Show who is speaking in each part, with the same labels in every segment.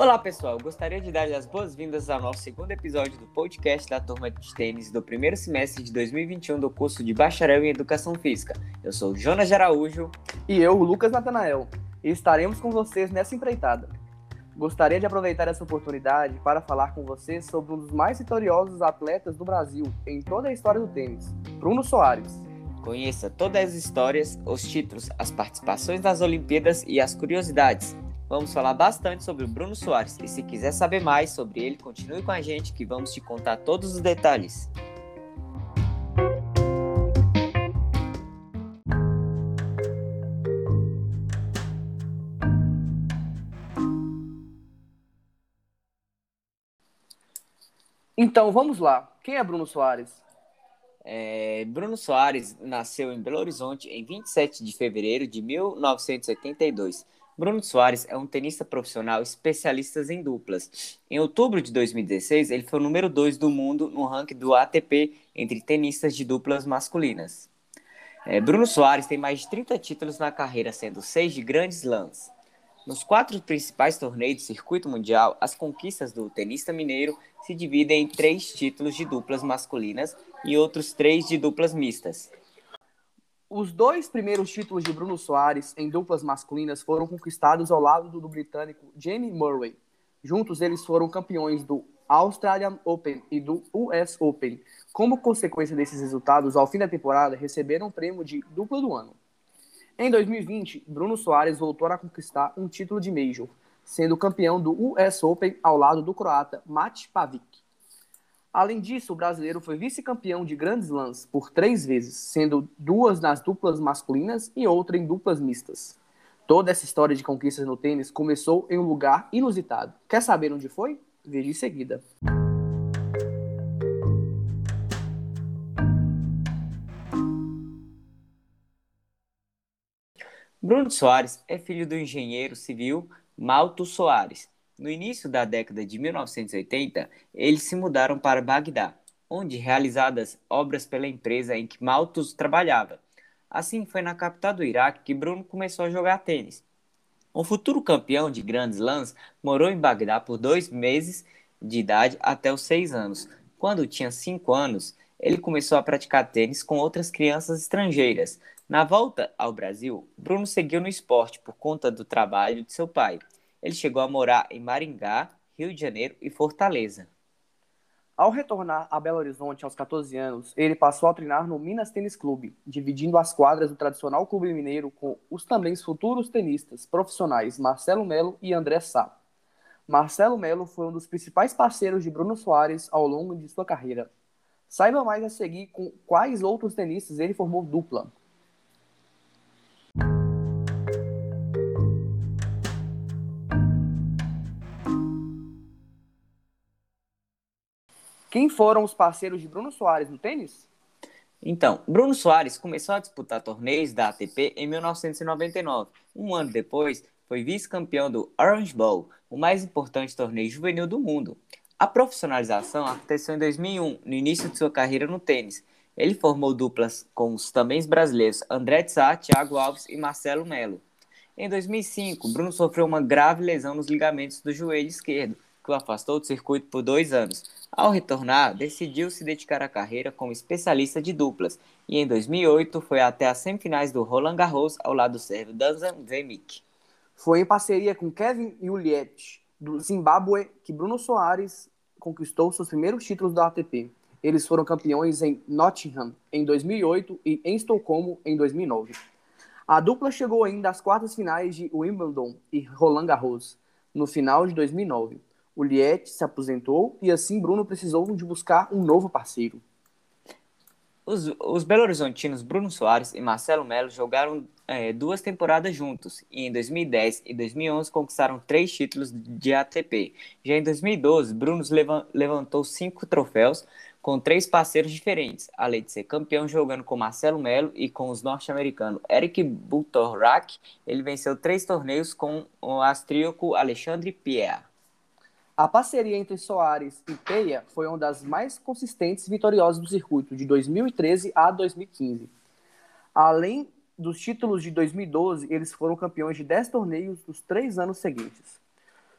Speaker 1: Olá pessoal, gostaria de dar as boas-vindas ao nosso segundo episódio do podcast da turma de tênis do primeiro semestre de 2021 do curso de Bacharel em Educação Física. Eu sou Jonas Araújo.
Speaker 2: E eu, Lucas Natanael, e estaremos com vocês nessa empreitada. Gostaria de aproveitar essa oportunidade para falar com vocês sobre um dos mais vitoriosos atletas do Brasil em toda a história do tênis, Bruno Soares.
Speaker 1: Conheça todas as histórias, os títulos, as participações nas Olimpíadas e as curiosidades. Vamos falar bastante sobre o Bruno Soares e se quiser saber mais sobre ele, continue com a gente que vamos te contar todos os detalhes.
Speaker 2: Então vamos lá. Quem é Bruno Soares?
Speaker 1: É, Bruno Soares nasceu em Belo Horizonte em 27 de fevereiro de 1982. Bruno Soares é um tenista profissional especialista em duplas. Em outubro de 2016, ele foi o número 2 do mundo no ranking do ATP entre tenistas de duplas masculinas. É, Bruno Soares tem mais de 30 títulos na carreira, sendo seis de grandes lãs. Nos quatro principais torneios do circuito mundial, as conquistas do tenista mineiro se dividem em três títulos de duplas masculinas e outros três de duplas mistas.
Speaker 2: Os dois primeiros títulos de Bruno Soares em duplas masculinas foram conquistados ao lado do, britânico Jamie Murray. Juntos, eles foram campeões do Australian Open e do US Open. Como consequência desses resultados, ao fim da temporada, receberam o prêmio de dupla do ano. Em 2020, Bruno Soares voltou a conquistar um título de Major, sendo campeão do US Open ao lado do croata Mate Pavic. Além disso, o brasileiro foi vice-campeão de grandes lãs por três vezes, sendo duas nas duplas masculinas e outra em duplas mistas. Toda essa história de conquistas no tênis começou em um lugar inusitado. Quer saber onde foi? Veja em seguida.
Speaker 1: Bruno Soares é filho do engenheiro civil Malto Soares. No início da década de 1980, eles se mudaram para Bagdá, onde realizadas obras pela empresa em que Malthus trabalhava. Assim, foi na capital do Iraque que Bruno começou a jogar tênis. O futuro campeão de grandes lãs morou em Bagdá por dois meses de idade até os seis anos. Quando tinha cinco anos, ele começou a praticar tênis com outras crianças estrangeiras. Na volta ao Brasil, Bruno seguiu no esporte por conta do trabalho de seu pai. Ele chegou a morar em Maringá, Rio de Janeiro e Fortaleza.
Speaker 2: Ao retornar a Belo Horizonte aos 14 anos, ele passou a treinar no Minas Tênis Clube, dividindo as quadras do tradicional clube mineiro com os também futuros tenistas profissionais Marcelo Melo e André Sá. Marcelo Melo foi um dos principais parceiros de Bruno Soares ao longo de sua carreira. Saiba mais a seguir com quais outros tenistas ele formou dupla. Quem foram os parceiros de Bruno Soares no tênis?
Speaker 1: Então, Bruno Soares começou a disputar torneios da ATP em 1999. Um ano depois, foi vice-campeão do Orange Bowl, o mais importante torneio juvenil do mundo. A profissionalização aconteceu em 2001, no início de sua carreira no tênis. Ele formou duplas com os também brasileiros André Tsá, Thiago Alves e Marcelo Melo. Em 2005, Bruno sofreu uma grave lesão nos ligamentos do joelho esquerdo, que o afastou do circuito por dois anos. Ao retornar, decidiu se dedicar à carreira como especialista de duplas e em 2008 foi até as semifinais do Roland Garros ao lado do sérvio Danzan Vemic.
Speaker 2: Foi em parceria com Kevin Juliet, do Zimbábue, que Bruno Soares conquistou seus primeiros títulos da ATP. Eles foram campeões em Nottingham em 2008 e em Estocolmo em 2009. A dupla chegou ainda às quartas finais de Wimbledon e Roland Garros no final de 2009. O Liette se aposentou e assim Bruno precisou de buscar um novo parceiro.
Speaker 1: Os, os Belo Horizontinos Bruno Soares e Marcelo Melo jogaram é, duas temporadas juntos e em 2010 e 2011 conquistaram três títulos de ATP. Já em 2012, Bruno levantou cinco troféus com três parceiros diferentes, além de ser campeão jogando com Marcelo Melo e com os norte-americanos Eric Butorak. Ele venceu três torneios com o austríaco Alexandre Pierre.
Speaker 2: A parceria entre Soares e Peia foi uma das mais consistentes e vitoriosas do circuito, de 2013 a 2015. Além dos títulos de 2012, eles foram campeões de 10 torneios nos três anos seguintes.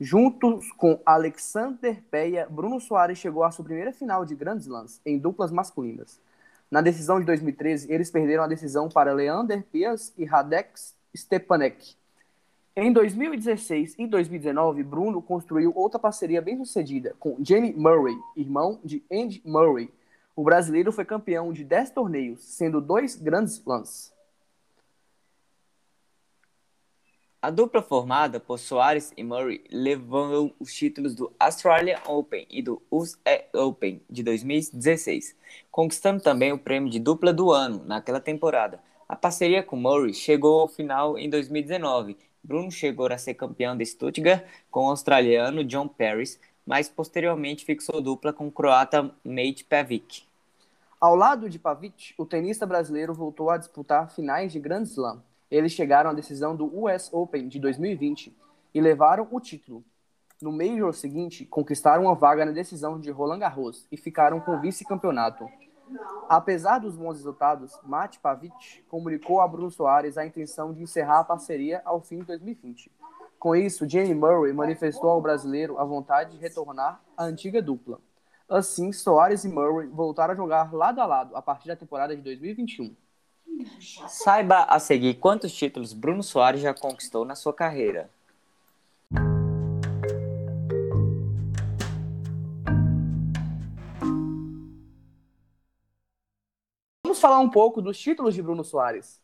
Speaker 2: Juntos com Alexander Peia, Bruno Soares chegou à sua primeira final de Grand Slams em duplas masculinas. Na decisão de 2013, eles perderam a decisão para Leander Paes e Radek Stepanek. Em 2016 e 2019, Bruno construiu outra parceria bem-sucedida com Jamie Murray, irmão de Andy Murray. O brasileiro foi campeão de 10 torneios, sendo dois grandes slams.
Speaker 1: A dupla formada por Soares e Murray levou os títulos do Australian Open e do US Open de 2016, conquistando também o prêmio de dupla do ano naquela temporada. A parceria com Murray chegou ao final em 2019. Bruno chegou a ser campeão de Stuttgart com o australiano John Paris, mas posteriormente fixou dupla com o croata Mate Pavic.
Speaker 2: Ao lado de Pavic, o tenista brasileiro voltou a disputar finais de Grand Slam eles chegaram à decisão do US Open de 2020 e levaram o título. No Major seguinte, conquistaram uma vaga na decisão de Roland Garros e ficaram com o vice-campeonato. Apesar dos bons resultados, Mate Pavic comunicou a Bruno Soares a intenção de encerrar a parceria ao fim de 2020. Com isso, Jamie Murray manifestou ao brasileiro a vontade de retornar à antiga dupla. Assim, Soares e Murray voltaram a jogar lado a lado a partir da temporada de 2021.
Speaker 1: Saiba a seguir quantos títulos Bruno Soares já conquistou na sua carreira.
Speaker 2: Falar um pouco dos títulos de Bruno Soares.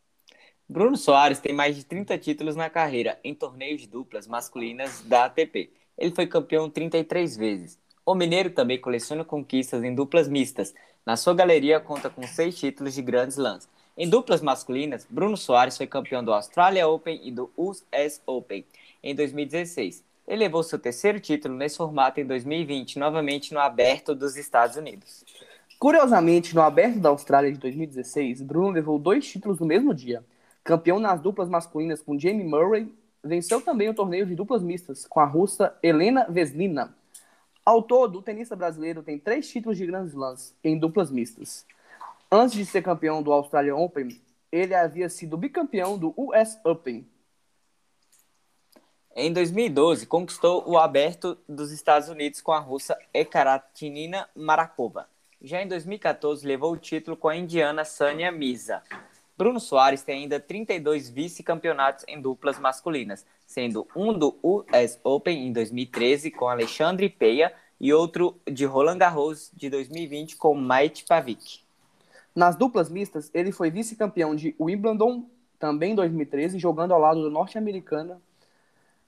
Speaker 1: Bruno Soares tem mais de 30 títulos na carreira em torneios de duplas masculinas da ATP. Ele foi campeão 33 vezes. O mineiro também coleciona conquistas em duplas mistas. Na sua galeria conta com seis títulos de grandes lãs. Em duplas masculinas, Bruno Soares foi campeão do Australia Open e do US Open em 2016. Ele levou seu terceiro título nesse formato em 2020, novamente no Aberto dos Estados Unidos.
Speaker 2: Curiosamente, no Aberto da Austrália de 2016, Bruno levou dois títulos no mesmo dia. Campeão nas duplas masculinas com Jamie Murray, venceu também o torneio de duplas mistas com a russa Helena Veslina. Ao todo, o tenista brasileiro tem três títulos de Grand Slams em duplas mistas. Antes de ser campeão do Australian Open, ele havia sido bicampeão do US Open.
Speaker 1: Em 2012, conquistou o Aberto dos Estados Unidos com a russa Ekaratinina Marakova. Já em 2014, levou o título com a indiana Sania Mirza. Bruno Soares tem ainda 32 vice-campeonatos em duplas masculinas, sendo um do US Open em 2013 com Alexandre Peia e outro de Roland Garros de 2020 com Maite Pavic.
Speaker 2: Nas duplas mistas, ele foi vice-campeão de Wimbledon, também em 2013, jogando ao lado do norte-americana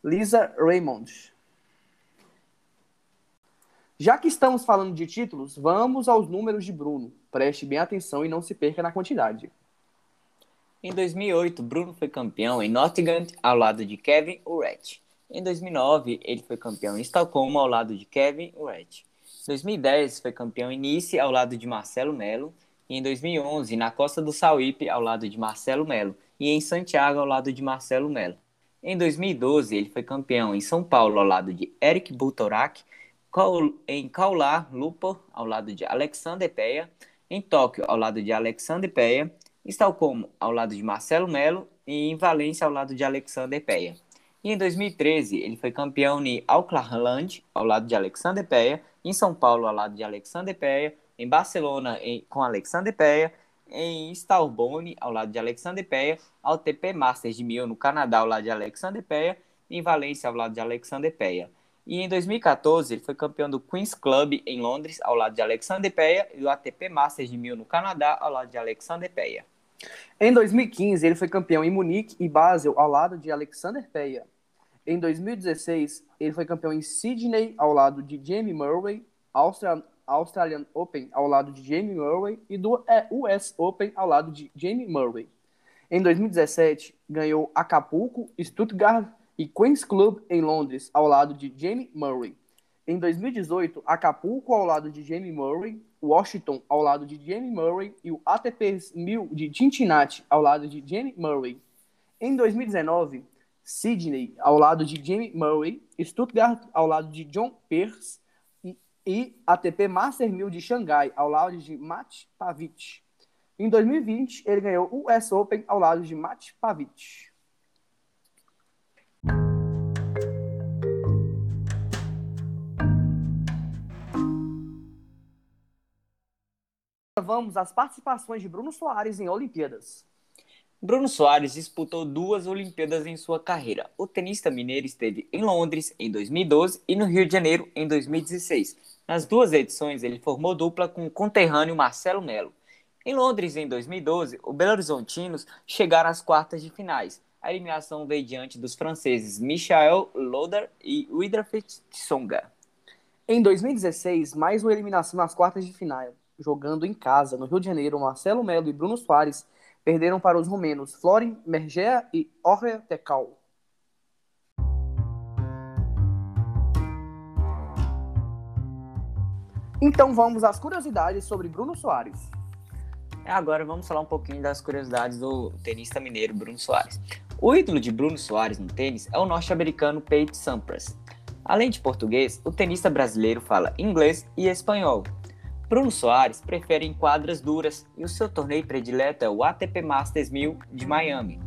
Speaker 2: Lisa Raymond. Já que estamos falando de títulos, vamos aos números de Bruno. Preste bem atenção e não se perca na quantidade.
Speaker 1: Em 2008, Bruno foi campeão em Nottingham ao lado de Kevin Urret. Em 2009, ele foi campeão em Estocolmo ao lado de Kevin Urret. Em 2010, foi campeão em Nice ao lado de Marcelo Melo e em 2011 na Costa do Sauípe ao lado de Marcelo Melo e em Santiago ao lado de Marcelo Melo. Em 2012 ele foi campeão em São Paulo ao lado de Eric Butorak, em Kaular Lupo ao lado de Alexander Peia, em Tóquio ao lado de Alexander Peia, em Estocolmo ao lado de Marcelo Melo e em Valência ao lado de Alexander Peia. E em 2013 ele foi campeão em Auckland ao lado de Alexander Peia, em São Paulo ao lado de Alexander Peia, em Barcelona em, com Alexander Peia, em Starbone, ao lado de Alexander Peia, ao TP Masters de Mil, no Canadá, ao lado de Alexander Peia, em Valência, ao lado de Alexander Peia. E em 2014, ele foi campeão do Queen's Club em Londres, ao lado de Alexander Peia, e do ATP Masters de Mil, no Canadá, ao lado de Alexander Peia.
Speaker 2: Em 2015, ele foi campeão em Munique e Basel, ao lado de Alexander Peia. Em 2016, ele foi campeão em Sydney, ao lado de Jamie Murray, Australian Open ao lado de Jamie Murray e do US Open ao lado de Jamie Murray. Em 2017, ganhou Acapulco, Stuttgart e Queen's Club em Londres ao lado de Jamie Murray. Em 2018, Acapulco ao lado de Jamie Murray, Washington ao lado de Jamie Murray e o ATP 1000 de Cincinnati ao lado de Jamie Murray. Em 2019, Sydney ao lado de Jamie Murray, Stuttgart ao lado de John Pearce e ATP Master 1000 de Xangai, ao lado de Mat Pavic. Em 2020, ele ganhou o US Open ao lado de Mat Pavic. Vamos às participações de Bruno Soares em Olimpíadas.
Speaker 1: Bruno Soares disputou duas Olimpíadas em sua carreira. O tenista mineiro esteve em Londres em 2012 e no Rio de Janeiro em 2016. Nas duas edições, ele formou dupla com o conterrâneo Marcelo Melo. Em Londres, em 2012, o Belo Horizontinos chegaram às quartas de finais, a eliminação veio diante dos franceses Michael Loder e Widrafit Tsonga.
Speaker 2: Em 2016, mais uma eliminação nas quartas de final. Jogando em casa, no Rio de Janeiro, Marcelo Melo e Bruno Soares perderam para os romenos Florin Mergea e Orre Tecal. Então vamos às curiosidades sobre Bruno Soares.
Speaker 1: Agora vamos falar um pouquinho das curiosidades do tenista mineiro Bruno Soares. O ídolo de Bruno Soares no tênis é o norte-americano Pete Sampras. Além de português, o tenista brasileiro fala inglês e espanhol, Bruno Soares prefere em quadras duras e o seu torneio predileto é o ATP Masters 1000 de Miami.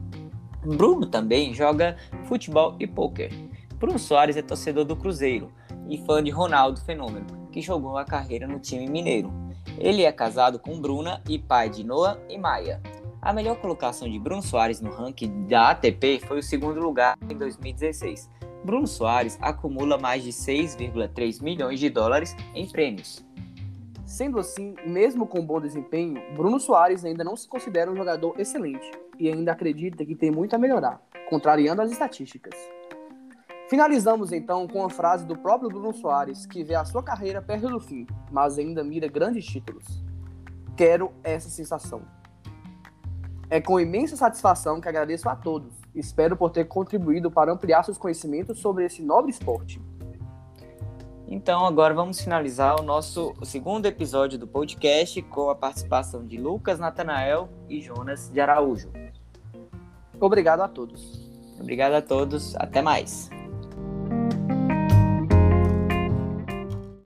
Speaker 1: Bruno também joga futebol e pôquer. Bruno Soares é torcedor do Cruzeiro e fã de Ronaldo Fenômeno, que jogou a carreira no time mineiro. Ele é casado com Bruna e pai de Noah e Maia. A melhor colocação de Bruno Soares no ranking da ATP foi o segundo lugar em 2016. Bruno Soares acumula mais de 6,3 milhões de dólares em prêmios.
Speaker 2: Sendo assim, mesmo com bom desempenho, Bruno Soares ainda não se considera um jogador excelente e ainda acredita que tem muito a melhorar, contrariando as estatísticas. Finalizamos então com a frase do próprio Bruno Soares, que vê a sua carreira perto do fim, mas ainda mira grandes títulos. Quero essa sensação. É com imensa satisfação que agradeço a todos. Espero por ter contribuído para ampliar seus conhecimentos sobre esse nobre esporte.
Speaker 1: Então, agora vamos finalizar o nosso segundo episódio do podcast com a participação de Lucas Natanael e Jonas de Araújo.
Speaker 2: Obrigado a todos.
Speaker 1: Obrigado a todos. Até mais.